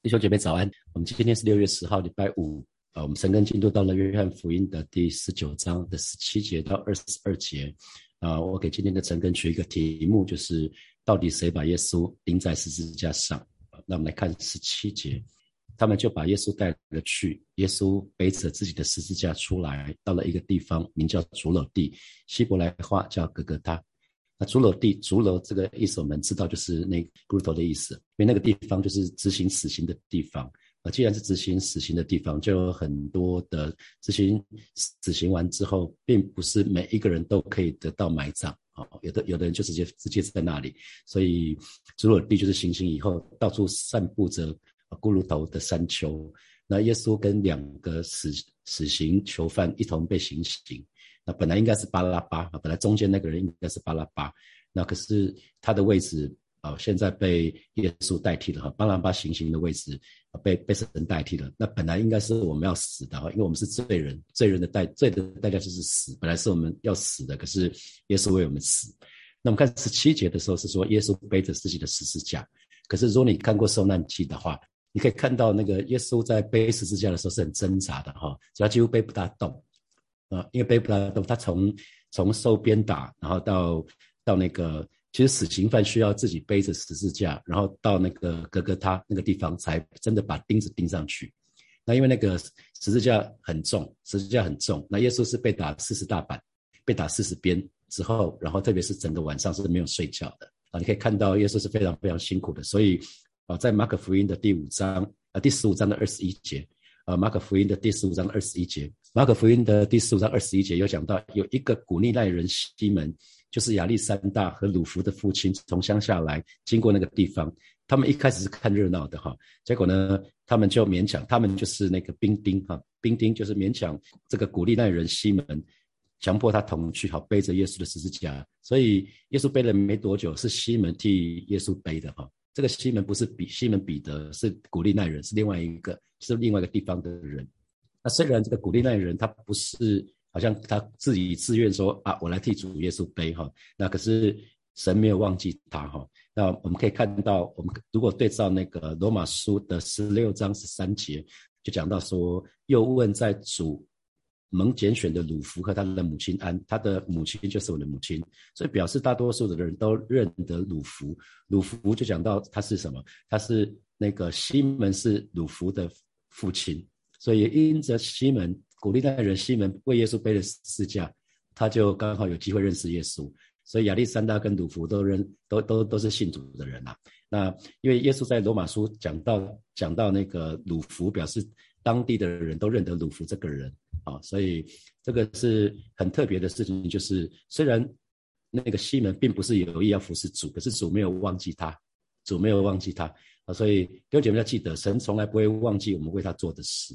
弟兄姐妹早安，我们今天是六月十号，礼拜五。啊，我们神根进度到了约翰福音的第十九章的十七节到二十二节。啊，我给今天的陈根取一个题目，就是到底谁把耶稣钉在十字架上？那我们来看十七节，他们就把耶稣带了去。耶稣背着自己的十字架出来，到了一个地方，名叫主楼地，希伯来话叫格格他。那竹楼地，竹楼这个意思我们知道，就是那骨头的意思，因为那个地方就是执行死刑的地方啊。既然是执行死刑的地方，就有很多的执行死刑完之后，并不是每一个人都可以得到埋葬啊。有的有的人就直接直接在那里，所以竹楼地就是行刑以后到处散布着骷髅头的山丘。那耶稣跟两个死死刑囚犯一同被行刑。那本来应该是巴拉巴，本来中间那个人应该是巴拉巴，那可是他的位置啊，现在被耶稣代替了哈，巴拉巴行刑的位置被被神代替了。那本来应该是我们要死的哈，因为我们是罪人，罪人的代罪的代价就是死，本来是我们要死的，可是耶稣为我们死。那我们看十七节的时候是说耶稣背着自己的十字架，可是如果你看过受难记的话，你可以看到那个耶稣在背十字架的时候是很挣扎的哈，他几乎背不大动。啊，因为背不大动，他从从受鞭打，然后到到那个，其实死刑犯需要自己背着十字架，然后到那个格格他那个地方，才真的把钉子钉上去。那因为那个十字架很重，十字架很重，那耶稣是被打四十大板，被打四十鞭之后，然后特别是整个晚上是没有睡觉的啊。你可以看到耶稣是非常非常辛苦的，所以啊，在马可福音的第五章啊第十五章的二十一节。啊，马可福音的第十五章二十一节，马可福音的第十五章二十一节有讲到，有一个古利奈人西门，就是亚历山大和鲁弗的父亲，从乡下来经过那个地方，他们一开始是看热闹的哈，结果呢，他们就勉强，他们就是那个兵丁哈，兵丁就是勉强这个古利奈人西门，强迫他同去，好背着耶稣的十字架，所以耶稣背了没多久，是西门替耶稣背的哈。这个西门不是比西门彼得，是古利奈人，是另外一个，是另外一个地方的人。那虽然这个古利奈人他不是好像他自己自愿说啊，我来替主耶稣背哈，那可是神没有忘记他哈。那我们可以看到，我们如果对照那个罗马书的十六章十三节，就讲到说，又问在主。蒙拣选的鲁弗和他的母亲安，他的母亲就是我的母亲，所以表示大多数的人都认得鲁弗。鲁弗就讲到他是什么？他是那个西门是鲁弗的父亲，所以因着西门鼓励那人西门为耶稣背了十字架，他就刚好有机会认识耶稣。所以亚历山大跟鲁弗都认都都都是信主的人呐。那因为耶稣在罗马书讲到讲到那个鲁弗，表示当地的人都认得鲁弗这个人。啊，所以这个是很特别的事情，就是虽然那个西门并不是有意要服侍主，可是主没有忘记他，主没有忘记他啊，所以弟兄姐妹要记得，神从来不会忘记我们为他做的事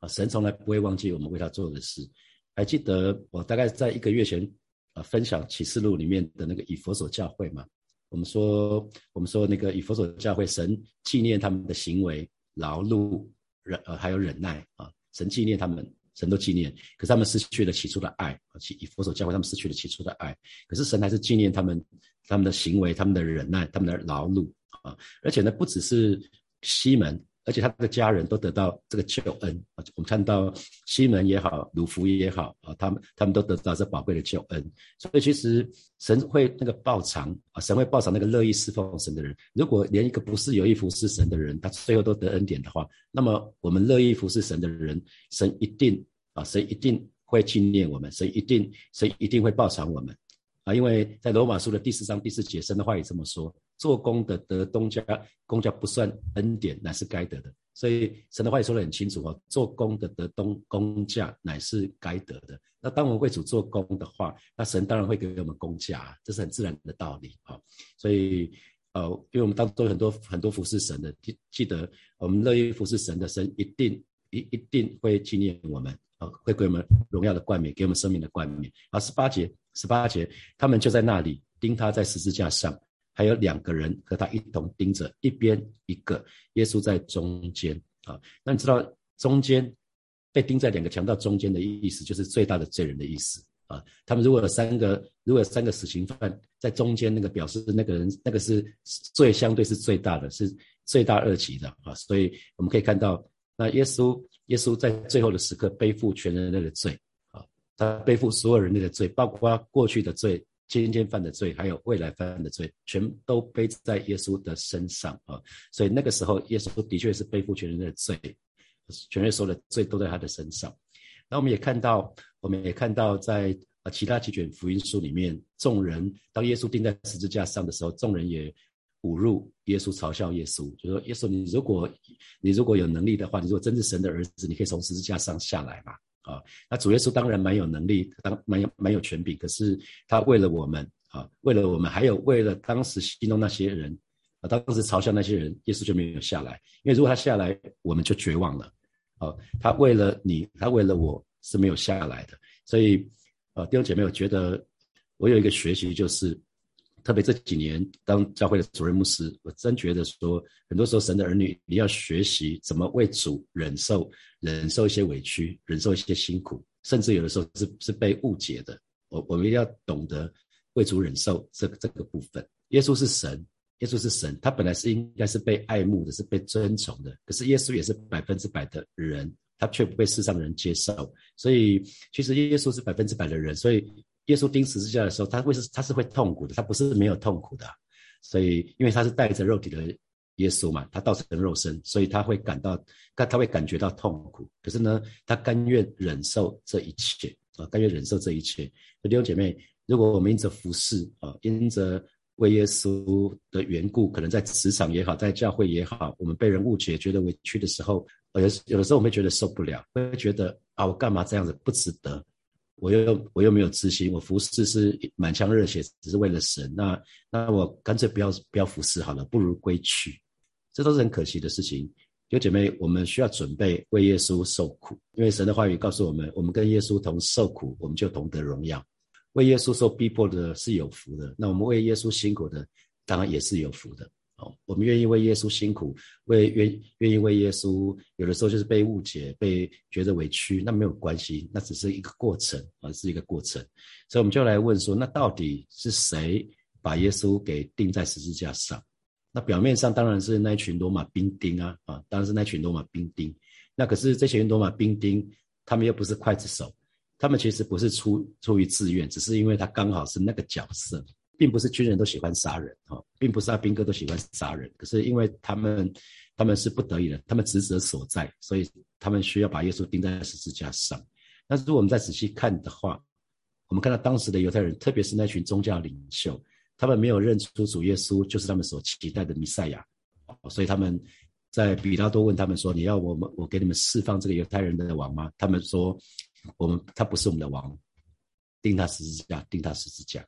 啊，神从来不会忘记我们为他做的事。还记得我大概在一个月前啊分享启示录里面的那个以佛所教会嘛？我们说我们说那个以佛所教会，神纪念他们的行为、劳碌、忍呃还有忍耐啊，神纪念他们。神都纪念，可是他们失去了起初的爱啊！以佛手教会，他们失去了起初的爱。可是神还是纪念他们，他们的行为、他们的忍耐、他们的劳碌啊！而且呢，不只是西门，而且他的家人都得到这个救恩啊！我们看到西门也好，鲁弗也好啊，他们他们都得到这宝贵的救恩。所以其实神会那个报偿啊，神会报偿那个乐意侍奉神的人。如果连一个不是有意服侍神的人，他最后都得恩典的话，那么我们乐意服侍神的人，神一定。啊，神一定会纪念我们？神一定神一定会报偿我们？啊，因为在罗马书的第四章第四节，神的话也这么说：做工的得东家，公家不算恩典，乃是该得的。所以神的话也说得很清楚哦，做工的得东工价，乃是该得的。那当我们为主做工的话，那神当然会给我们工价，这是很自然的道理啊。所以，呃，因为我们当中有很多很多服侍神的，记记得我们乐意服侍神的，神一定一一定会纪念我们。啊，会给我们荣耀的冠冕，给我们生命的冠冕。啊，十八节，十八节，他们就在那里钉他在十字架上，还有两个人和他一同盯着，一边一个，耶稣在中间。啊，那你知道中间被钉在两个强盗中间的意思，就是最大的罪人的意思。啊，他们如果有三个，如果有三个死刑犯在中间，那个表示那个人那个是罪相对是最大的，是罪大恶极的啊。所以我们可以看到，那耶稣耶稣在最后的时刻背负全人类的罪啊，他背负所有人类的罪，包括过去的罪。今天犯的罪，还有未来犯的罪，全都背在耶稣的身上啊！所以那个时候，耶稣的确是背负全人类的罪，全人所有的罪都在他的身上。那我们也看到，我们也看到，在啊其他几卷福音书里面，众人当耶稣钉在十字架上的时候，众人也侮辱耶稣，嘲笑耶稣，就说：“耶稣，你如果你如果有能力的话，你如果真是神的儿子，你可以从十字架上下来嘛。”啊，那主耶稣当然蛮有能力，当蛮有蛮有权柄，可是他为了我们啊，为了我们，还有为了当时戏弄那些人啊，当时嘲笑那些人，耶稣就没有下来，因为如果他下来，我们就绝望了。啊，他为了你，他为了我是没有下来的。所以，呃，弟兄姐妹，我觉得我有一个学习就是。特别这几年当教会的主任牧师，我真觉得说，很多时候神的儿女，你要学习怎么为主忍受、忍受一些委屈，忍受一些辛苦，甚至有的时候是是被误解的。我我们一定要懂得为主忍受这这个部分。耶稣是神，耶稣是神，他本来是应该是被爱慕的，是被尊崇的。可是耶稣也是百分之百的人，他却不被世上的人接受。所以其实耶稣是百分之百的人，所以。耶稣钉十字架的时候，他会是他是会痛苦的，他不是没有痛苦的，所以因为他是带着肉体的耶稣嘛，他道成肉身，所以他会感到他他会感觉到痛苦，可是呢，他甘愿忍受这一切啊，甘愿忍受这一切。弟兄姐妹，如果我们因着服侍啊，因着为耶稣的缘故，可能在职场也好，在教会也好，我们被人误解，觉得委屈的时候，有有的时候我们会觉得受不了，会觉得啊，我干嘛这样子不值得。我又我又没有自信，我服侍是满腔热血，只是为了神。那那我干脆不要不要服侍好了，不如归去。这都是很可惜的事情。有姐妹，我们需要准备为耶稣受苦，因为神的话语告诉我们，我们跟耶稣同受苦，我们就同得荣耀。为耶稣受逼迫的是有福的，那我们为耶稣辛苦的，当然也是有福的。哦，我们愿意为耶稣辛苦，为愿愿意为耶稣，有的时候就是被误解，被觉得委屈，那没有关系，那只是一个过程啊，是一个过程。所以我们就来问说，那到底是谁把耶稣给钉在十字架上？那表面上当然是那群罗马兵丁啊，啊，当然是那群罗马兵丁。那可是这群罗马兵丁，他们又不是刽子手，他们其实不是出出于自愿，只是因为他刚好是那个角色。并不是军人都喜欢杀人哈，并不是阿兵哥都喜欢杀人，可是因为他们他们是不得已的，他们职责所在，所以他们需要把耶稣钉在十字架上。那如果我们再仔细看的话，我们看到当时的犹太人，特别是那群宗教领袖，他们没有认出主耶稣就是他们所期待的弥赛亚，所以他们在比拉多问他们说：“你要我们我给你们释放这个犹太人的王吗？”他们说：“我们他不是我们的王，钉他十字架，钉他十字架。”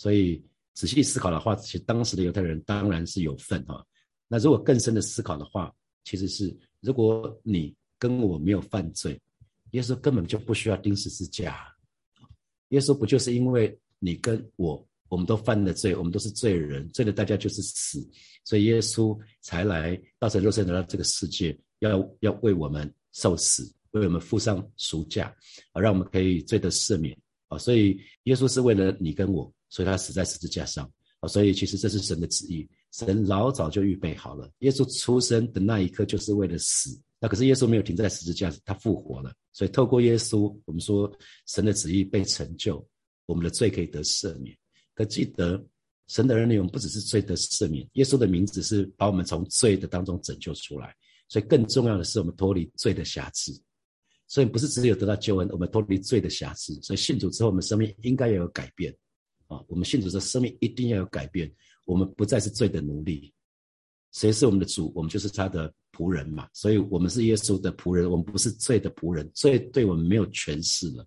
所以仔细思考的话，其实当时的犹太人当然是有份哈。那如果更深的思考的话，其实是如果你跟我没有犯罪，耶稣根本就不需要钉十字架。耶稣不就是因为你跟我，我们都犯了罪，我们都是罪人，罪的代价就是死，所以耶稣才来道成肉身来到这个世界，要要为我们受死，为我们付上赎价，啊，让我们可以罪得赦免啊。所以耶稣是为了你跟我。所以他死在十字架上啊！所以其实这是神的旨意，神老早就预备好了。耶稣出生的那一刻就是为了死，那可是耶稣没有停在十字架，他复活了。所以透过耶稣，我们说神的旨意被成就，我们的罪可以得赦免。可记得神的儿女，我们不只是罪得赦免，耶稣的名字是把我们从罪的当中拯救出来。所以更重要的是，我们脱离罪的瑕疵。所以不是只有得到救恩，我们脱离罪的瑕疵。所以信主之后，我们生命应该也有改变。啊，我们信主的生命一定要有改变，我们不再是罪的奴隶。谁是我们的主？我们就是他的仆人嘛。所以，我们是耶稣的仆人，我们不是罪的仆人。罪对我们没有权势了。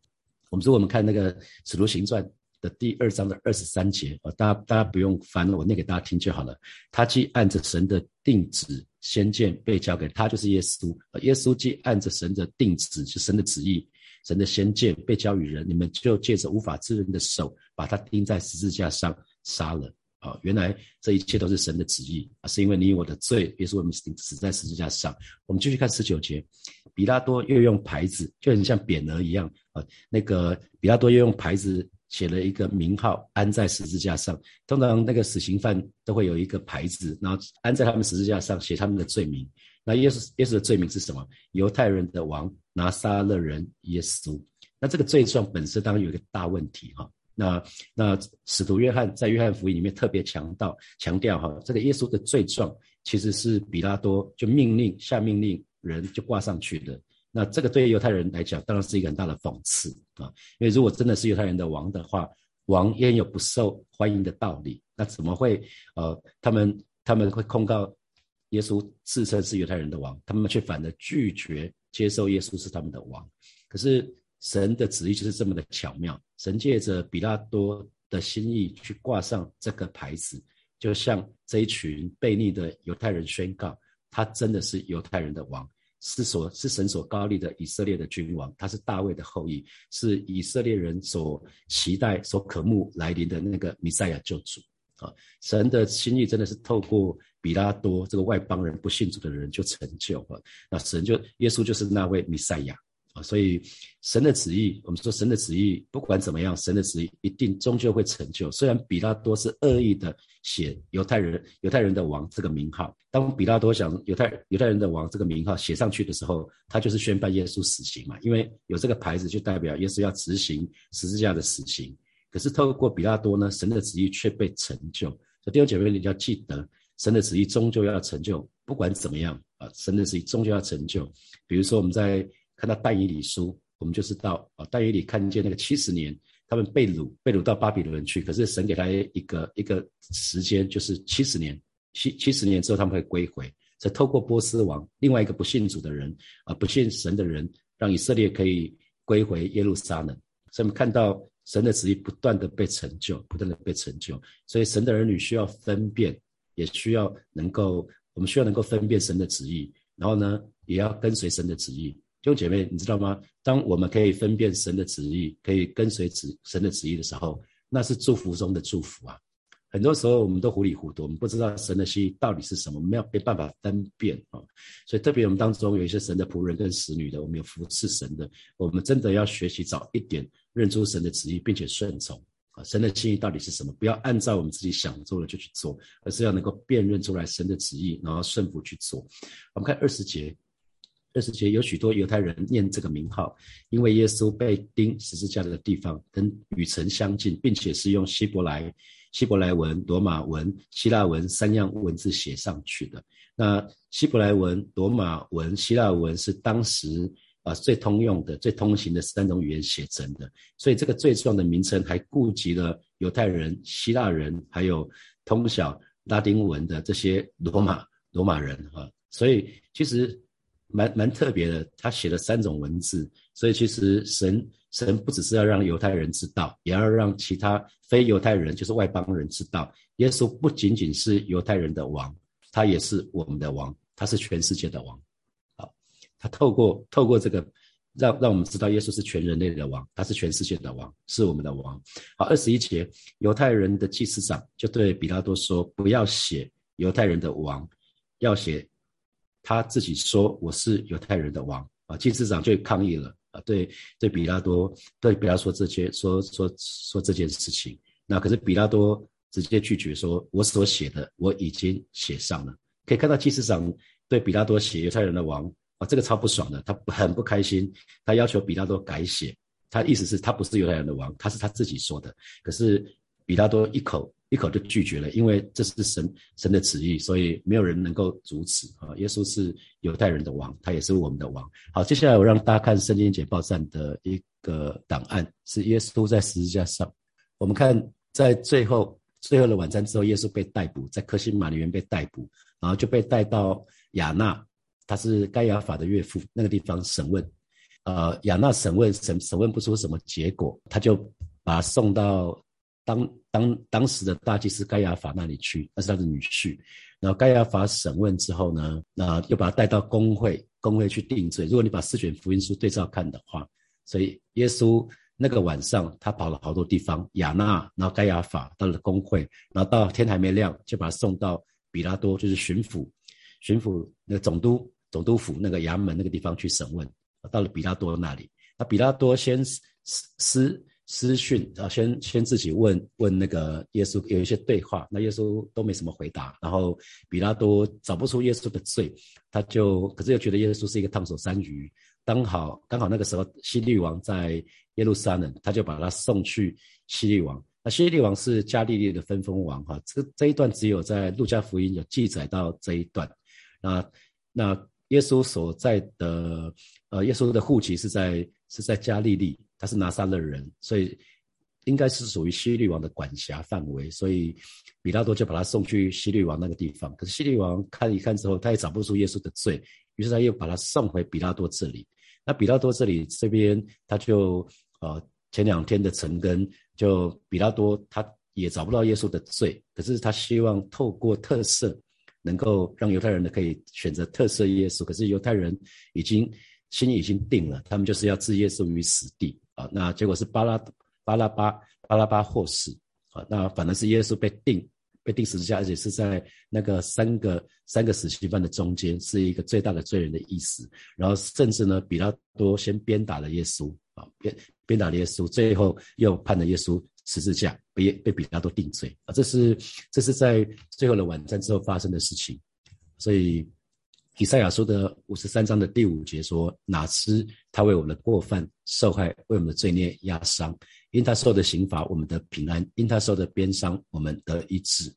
我们说，我们看那个《使徒行传》的第二章的二十三节啊，大家大家不用翻了，我念给大家听就好了。他既按着神的定旨先见被交给他，就是耶稣。耶稣既按着神的定旨，是神的旨意。神的先见被交予人，你们就借着无法之人的手，把他钉在十字架上杀了。啊，原来这一切都是神的旨意啊，是因为你我的罪，也是我们死死在十字架上。我们继续看十九节，比拉多又用牌子，就很像匾额一样啊。那个比拉多又用牌子写了一个名号安在十字架上。通常那个死刑犯都会有一个牌子，然后安在他们十字架上，写他们的罪名。那耶稣耶稣的罪名是什么？犹太人的王拿撒勒人耶稣。那这个罪状本身当然有一个大问题哈。那那使徒约翰在约翰福音里面特别强调强调哈，这个耶稣的罪状其实是比拉多就命令下命令人就挂上去的。那这个对于犹太人来讲，当然是一个很大的讽刺啊！因为如果真的是犹太人的王的话，王焉有不受欢迎的道理？那怎么会呃，他们他们会控告耶稣自称是犹太人的王，他们却反而拒绝接受耶稣是他们的王？可是神的旨意就是这么的巧妙，神借着比拉多的心意去挂上这个牌子，就向这一群悖逆的犹太人宣告，他真的是犹太人的王。是所是神所高立的以色列的君王，他是大卫的后裔，是以色列人所期待、所渴慕来临的那个弥赛亚救主啊！神的心意真的是透过比拉多这个外邦人不信主的人就成就了，那神就耶稣就是那位弥赛亚。啊，所以神的旨意，我们说神的旨意，不管怎么样，神的旨意一定终究会成就。虽然比拉多是恶意的写犹太人犹太人的王这个名号，当比拉多想犹太犹太人的王这个名号写上去的时候，他就是宣判耶稣死刑嘛，因为有这个牌子就代表耶稣要执行十字架的死刑。可是透过比拉多呢，神的旨意却被成就。所以弟兄姐妹，你要记得，神的旨意终究要成就，不管怎么样啊，神的旨意终究要成就。比如说我们在。看到但以理书，我们就知道啊，但以理看见那个七十年，他们被掳，被掳到巴比伦去。可是神给他一个一个时间，就是七十年，七七十年之后他们会归回。再透过波斯王，另外一个不信主的人啊，不信神的人，让以色列可以归回耶路撒冷。所以我们看到神的旨意不断的被成就，不断的被成就。所以神的儿女需要分辨，也需要能够，我们需要能够分辨神的旨意，然后呢，也要跟随神的旨意。弟兄姐妹，你知道吗？当我们可以分辨神的旨意，可以跟随旨神的旨意的时候，那是祝福中的祝福啊！很多时候我们都糊里糊涂，我们不知道神的心意到底是什么，我们要没办法分辨啊！所以特别我们当中有一些神的仆人跟使女的，我们有服侍神的，我们真的要学习早一点认出神的旨意，并且顺从啊！神的心意到底是什么？不要按照我们自己想做的就去做，而是要能够辨认出来神的旨意，然后顺服去做。我们看二十节。二十节有许多犹太人念这个名号，因为耶稣被钉十字架的地方跟与城相近，并且是用希伯来、希伯来文、罗马文、希腊文三样文字写上去的。那希伯来文、罗马文、希腊文是当时啊最通用的、最通行的三种语言写成的，所以这个最重要的名称还顾及了犹太人、希腊人，还有通晓拉丁文的这些罗马罗马人啊。所以其实。蛮蛮特别的，他写了三种文字，所以其实神神不只是要让犹太人知道，也要让其他非犹太人，就是外邦人知道，耶稣不仅仅是犹太人的王，他也是我们的王，他是全世界的王。他透过透过这个，让让我们知道耶稣是全人类的王，他是全世界的王，是我们的王。好，二十一节，犹太人的祭司长就对比拉多说，不要写犹太人的王，要写。他自己说我是犹太人的王啊，祭司长就抗议了啊，对对比拉多对比拉说这些说说说这件事情，那可是比拉多直接拒绝说，我所写的我已经写上了，可以看到祭司长对比拉多写犹太人的王啊，这个超不爽的，他很不开心，他要求比拉多改写，他意思是他不是犹太人的王，他是他自己说的，可是比拉多一口。一口就拒绝了，因为这是神神的旨意，所以没有人能够阻止啊！耶稣是犹太人的王，他也是我们的王。好，接下来我让大家看圣经解报站的一个档案，是耶稣在十字架上。我们看在最后最后的晚餐之后，耶稣被逮捕，在科西马里园被逮捕，然后就被带到亚纳，他是该亚法的岳父那个地方审问。呃，亚纳审问审审问不出什么结果，他就把他送到。当当当时的大祭司盖亚法那里去，那是他的女婿。然后盖亚法审问之后呢，那又把他带到公会，公会去定罪。如果你把四卷福音书对照看的话，所以耶稣那个晚上他跑了好多地方，亚纳，然后盖亚法到了公会，然后到天还没亮就把他送到比拉多，就是巡抚，巡抚那总督总督府那个衙门那个地方去审问。到了比拉多那里，那比拉多先施施。私讯啊，先先自己问问那个耶稣有一些对话，那耶稣都没什么回答，然后比拉多找不出耶稣的罪，他就可是又觉得耶稣是一个烫手山芋，刚好刚好那个时候西律王在耶路撒冷，他就把他送去西律王。那西律王是加利利的分封王哈，这这一段只有在路加福音有记载到这一段。那那耶稣所在的呃，耶稣的户籍是在是在加利利。他是拿撒勒人，所以应该是属于希律王的管辖范围，所以比拉多就把他送去希律王那个地方。可是希律王看一看之后，他也找不出耶稣的罪，于是他又把他送回比拉多这里。那比拉多这里这边，他就呃前两天的陈根，就比拉多他也找不到耶稣的罪，可是他希望透过特色，能够让犹太人呢可以选择特色耶稣。可是犹太人已经心已经定了，他们就是要置耶稣于死地。啊，那结果是巴拉巴拉巴巴拉巴获死啊，那反而是耶稣被定被定十字架，而且是在那个三个三个死刑犯的中间，是一个最大的罪人的意思。然后甚至呢，比拉多先鞭打了耶稣啊，鞭鞭打了耶稣，最后又判了耶稣十字架，被被比拉多定罪啊。这是这是在最后的晚餐之后发生的事情，所以。以赛亚书的五十三章的第五节说：“哪知他为我们的过犯受害，为我们的罪孽压伤。因他受的刑罚，我们的平安；因他受的鞭伤，我们得医治。”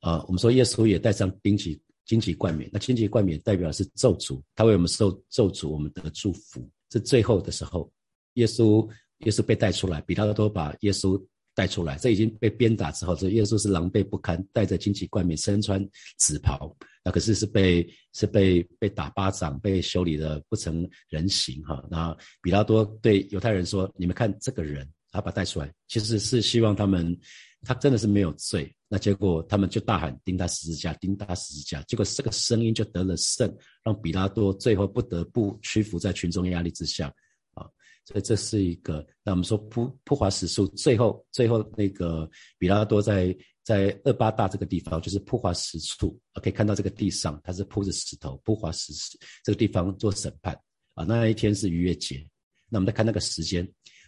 啊，我们说耶稣也带上荆棘荆棘冠冕，那荆棘冠冕代表是咒诅，他为我们受咒诅，我们得祝福。这最后的时候，耶稣耶稣被带出来，比拉多把耶稣。带出来，这已经被鞭打之后，这耶稣是狼狈不堪，带着荆棘冠冕，身穿紫袍，那可是是被是被被打巴掌，被修理的不成人形哈。那比拉多对犹太人说：“你们看这个人，他把他带出来，其实是希望他们，他真的是没有罪。那结果他们就大喊钉他十字架，钉他十字架。结果这个声音就得了胜，让比拉多最后不得不屈服在群众压力之下。”所以这是一个，那我们说铺铺华石树，最后最后那个比拉多在在二八大这个地方，就是铺华石处，可以看到这个地上它是铺着石头，铺华石这个地方做审判啊。那一天是逾越节，那我们再看那个时间，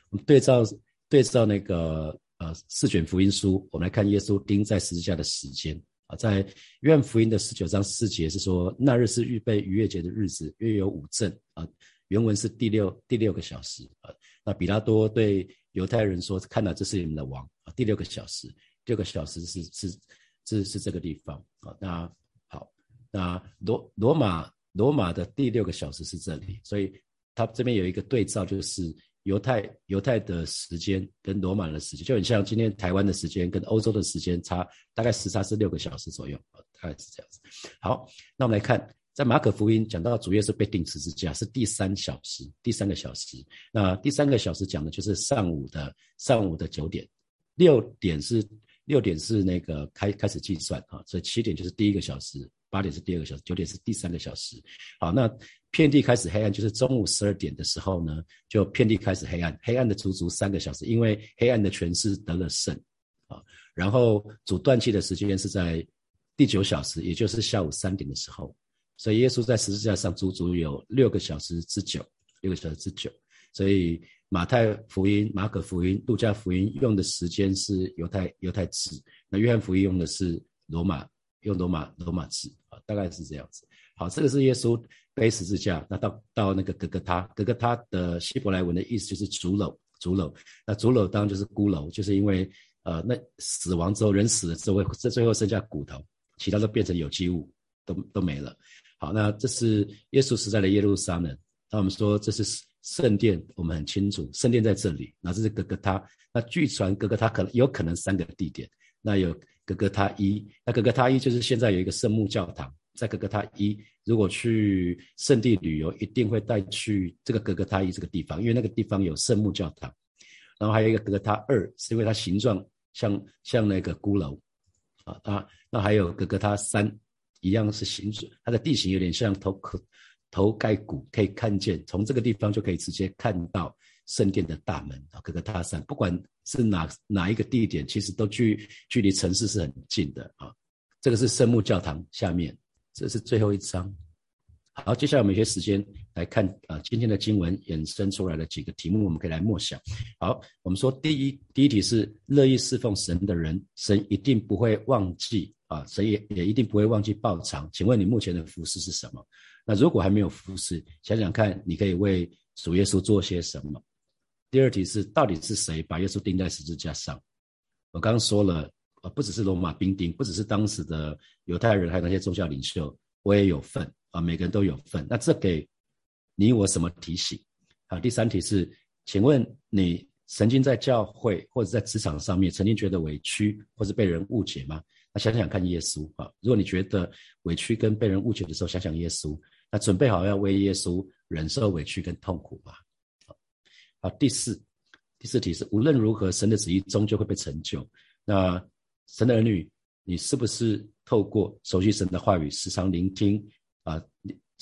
我们对照对照那个呃四卷福音书，我们来看耶稣钉在十字架的时间啊，在约翰福音的十九章四节是说，那日是预备逾越节的日子，约有五阵啊。原文是第六第六个小时啊，那比拉多对犹太人说：“看到这是你们的王啊，第六个小时，六个小时是是是是这个地方啊。那好，那罗罗马罗马的第六个小时是这里，所以他这边有一个对照，就是犹太犹太的时间跟罗马的时间，就很像今天台湾的时间跟欧洲的时间差，大概时差是六个小时左右啊，大概是这样子。好，那我们来看。在马可福音讲到主耶稣被钉十字架是第三小时，第三个小时。那第三个小时讲的就是上午的上午的九点，六点是六点是那个开开始计算啊，所以七点就是第一个小时，八点是第二个小时，九点是第三个小时。好，那遍地开始黑暗，就是中午十二点的时候呢，就遍地开始黑暗，黑暗的足足三个小时，因为黑暗的权势得了胜啊。然后主断气的时间是在第九小时，也就是下午三点的时候。所以耶稣在十字架上足足有六个小时之久，六个小时之久。所以马太福音、马可福音、路加福音用的时间是犹太犹太制，那约翰福音用的是罗马用罗马罗马制啊，大概是这样子。好，这个是耶稣背十字架，那到到那个格格他，格格他的希伯来文的意思就是竹篓，竹篓。那竹篓当然就是孤楼，就是因为呃，那死亡之后人死了之后会这最后剩下骨头，其他都变成有机物，都都没了。好，那这是耶稣时代的耶路撒冷。那我们说这是圣殿，我们很清楚，圣殿在这里。那这是哥哥他。那据传哥哥他可能有可能三个地点。那有哥哥他一，那哥哥他一就是现在有一个圣母教堂，在哥哥他一。如果去圣地旅游，一定会带去这个哥哥他一这个地方，因为那个地方有圣母教堂。然后还有一个哥哥他二，是因为它形状像像那个孤楼。啊，那那还有哥哥他三。一样是形状，它的地形有点像头壳头盖骨，可以看见从这个地方就可以直接看到圣殿的大门啊，各个大山，不管是哪哪一个地点，其实都距距离城市是很近的啊。这个是圣母教堂下面，这是最后一张好，接下来我们一些时间来看啊，今天的经文衍生出来的几个题目，我们可以来默想。好，我们说第一，第一题是乐意侍奉神的人，神一定不会忘记啊，所以也一定不会忘记报偿。请问你目前的服饰是什么？那如果还没有服饰，想想看，你可以为主耶稣做些什么？第二题是，到底是谁把耶稣钉在十字架上？我刚刚说了，呃，不只是罗马兵丁，不只是当时的犹太人，还有那些宗教领袖，我也有份。啊，每个人都有份，那这给你我什么提醒？好，第三题是，请问你曾经在教会或者在职场上面曾经觉得委屈或是被人误解吗？那想想看耶稣啊，如果你觉得委屈跟被人误解的时候，想想耶稣，那准备好要为耶稣忍受委屈跟痛苦吧。好，第四，第四题是，无论如何，神的旨意终究会被成就。那神的儿女，你是不是透过熟悉神的话语，时常聆听？啊，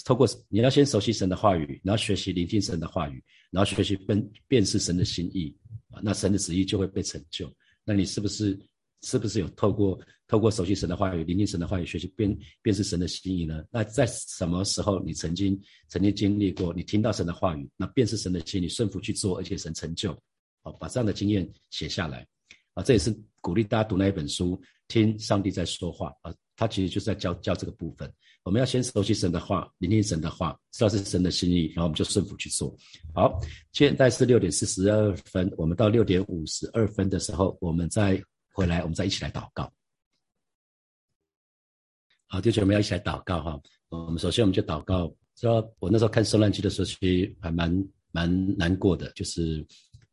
透过你要先熟悉神的话语，然后学习聆听神的话语，然后学习辨辨识神的心意啊，那神的旨意就会被成就。那你是不是是不是有透过透过熟悉神的话语，聆听神的话语，学习辨辨识神的心意呢？那在什么时候你曾经曾经经历过？你听到神的话语，那辨识神的心意，顺服去做，而且神成就，好，把这样的经验写下来啊，这也是鼓励大家读那一本书，听上帝在说话啊，他其实就是在教教这个部分。我们要先熟悉神的话，聆听神的话，知道是神的心意，然后我们就顺服去做。好，现在是六点四十二分，我们到六点五十二分的时候，我们再回来，我们再一起来祷告。好，弟兄们要一起来祷告哈。我们首先我们就祷告。说我那时候看《受难记》的时候，其实还蛮蛮难过的，就是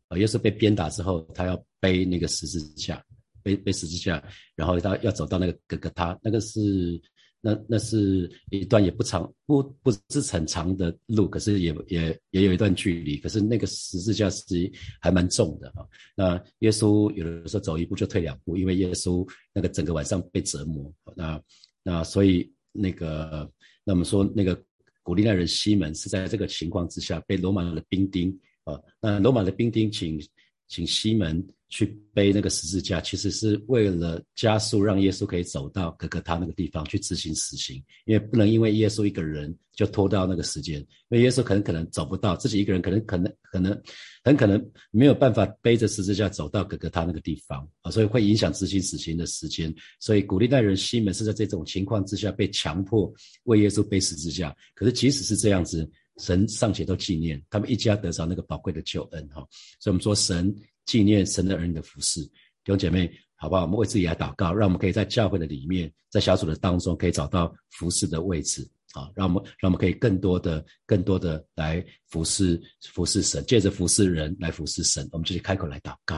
呃，又是被鞭打之后，他要背那个十字架，背背十字架，然后他要走到那个哥哥他，那个是。那那是一段也不长，不不是很长的路，可是也也也有一段距离。可是那个十字架是还蛮重的啊。那耶稣有的时候走一步就退两步，因为耶稣那个整个晚上被折磨。那那所以那个那我们说那个古利奈人西门是在这个情况之下被罗马的兵丁啊，那罗马的兵丁请请西门。去背那个十字架，其实是为了加速让耶稣可以走到哥哥他那个地方去执行死刑，因为不能因为耶稣一个人就拖到那个时间，因为耶稣可能可能走不到，自己一个人可能可能可能很可能没有办法背着十字架走到哥哥他那个地方啊，所以会影响执行死刑的时间。所以古利奈人西门是在这种情况之下被强迫为耶稣背十字架，可是即使是这样子，神尚且都纪念他们一家得着那个宝贵的救恩哈，所以我们说神。纪念神的儿女的服饰。弟兄姐妹，好不好？我们为自己来祷告，让我们可以在教会的里面，在小组的当中，可以找到服饰的位置啊！让我们让我们可以更多的、更多的来服侍、服侍神，借着服侍人来服侍神。我们就去开口来祷告，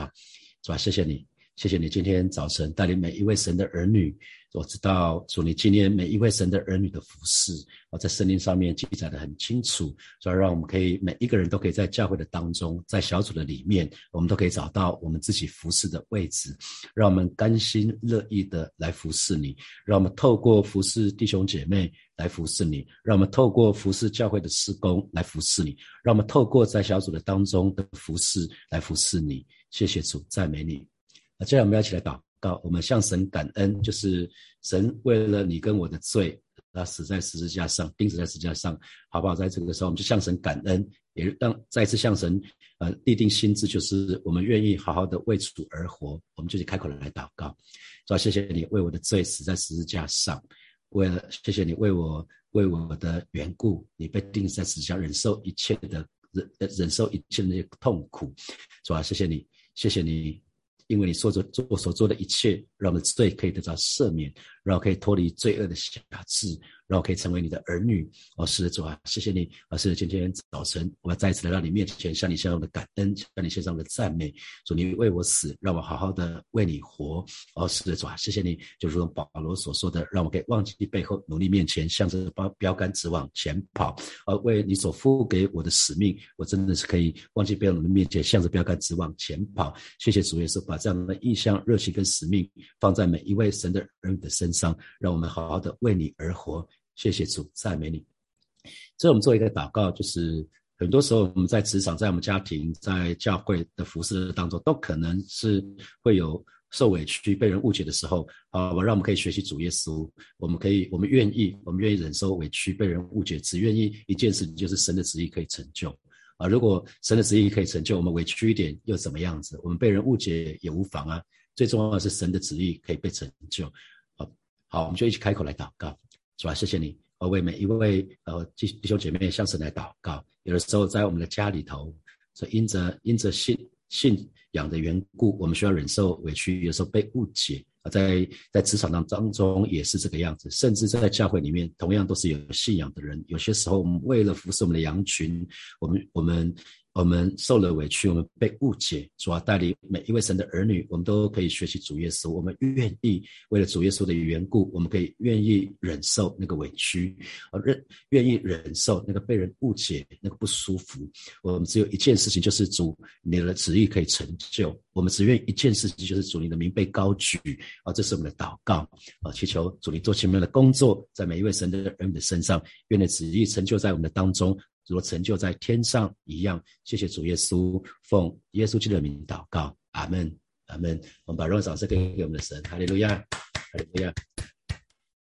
是吧？谢谢你。谢谢你今天早晨带领每一位神的儿女，我知道主你纪念每一位神的儿女的服饰，我在圣经上面记载的很清楚，所以让我们可以每一个人都可以在教会的当中，在小组的里面，我们都可以找到我们自己服侍的位置，让我们甘心乐意的来服侍你，让我们透过服侍弟兄姐妹来服侍你，让我们透过服侍教会的施工来服侍你，让我们透过在小组的当中的服侍来服侍你。谢谢主，赞美你。那接下来我们要一起来祷告，我们向神感恩，就是神为了你跟我的罪，他死在十字架上，钉死在十字架上，好不好？在这个时候，我们就向神感恩，也让再次向神呃立定心志，就是我们愿意好好的为主而活，我们就去开口来祷告，说谢谢你为我的罪死在十字架上，为了谢谢你为我为我的缘故，你被钉在十字架，忍受一切的忍忍受一切的痛苦，是吧？谢谢你，谢谢你。因为你所做做所做的一切，让我们罪可以得到赦免，让我可以脱离罪恶的辖制。让我可以成为你的儿女，哦，是的主啊，谢谢你，啊，是的，今天早晨我要再一次来到你面前，向你献上的感恩，向你献上的赞美，主你为我死，让我好好的为你活，哦，是的主啊，谢谢你，就如同保罗所说的，让我可以忘记背后，努力面前，向着标标杆直往前跑，而为你所付给我的使命，我真的是可以忘记背后，努力面前，向着标杆直往前跑。谢谢主耶稣，把这样的意向、热情跟使命放在每一位神的儿女的身上，让我们好好的为你而活。谢谢主，赞美你。这我们做一个祷告，就是很多时候我们在职场、在我们家庭、在教会的服饰当中，都可能是会有受委屈、被人误解的时候，啊，我让我们可以学习主耶稣，我们可以，我们愿意，我们愿意忍受委屈、被人误解，只愿意一件事，就是神的旨意可以成就。啊，如果神的旨意可以成就，我们委屈一点又怎么样子？我们被人误解也无妨啊。最重要的是神的旨意可以被成就。好，我们就一起开口来祷告，是吧？谢谢你，我为每一位呃弟弟兄姐妹向神来祷告。有的时候在我们的家里头，所因着因着信信仰的缘故，我们需要忍受委屈，有时候被误解。在在职场当当中也是这个样子，甚至在教会里面，同样都是有信仰的人。有些时候，我们为了服侍我们的羊群，我们我们。我们受了委屈，我们被误解，主要带领每一位神的儿女，我们都可以学习主耶稣。我们愿意为了主耶稣的缘故，我们可以愿意忍受那个委屈，而忍愿意忍受那个被人误解那个不舒服。我们只有一件事情，就是主你的旨意可以成就。我们只愿一件事情，就是主你的名被高举。啊，这是我们的祷告。啊，祈求主你做前面的工作，在每一位神的儿女的身上，愿你旨意成就在我们的当中。如成就在天上一样，谢谢主耶稣，奉耶稣基督的名祷告，阿门，阿门。我们把荣耀掌声给给我们的神，哈利路亚，哈利路亚。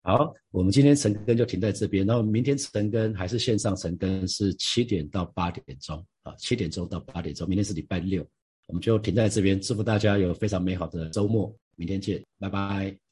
好，我们今天晨更就停在这边，然后明天晨更还是线上晨更，是七点到八点钟啊，七点钟到八点钟，明天是礼拜六，我们就停在这边，祝福大家有非常美好的周末，明天见，拜拜。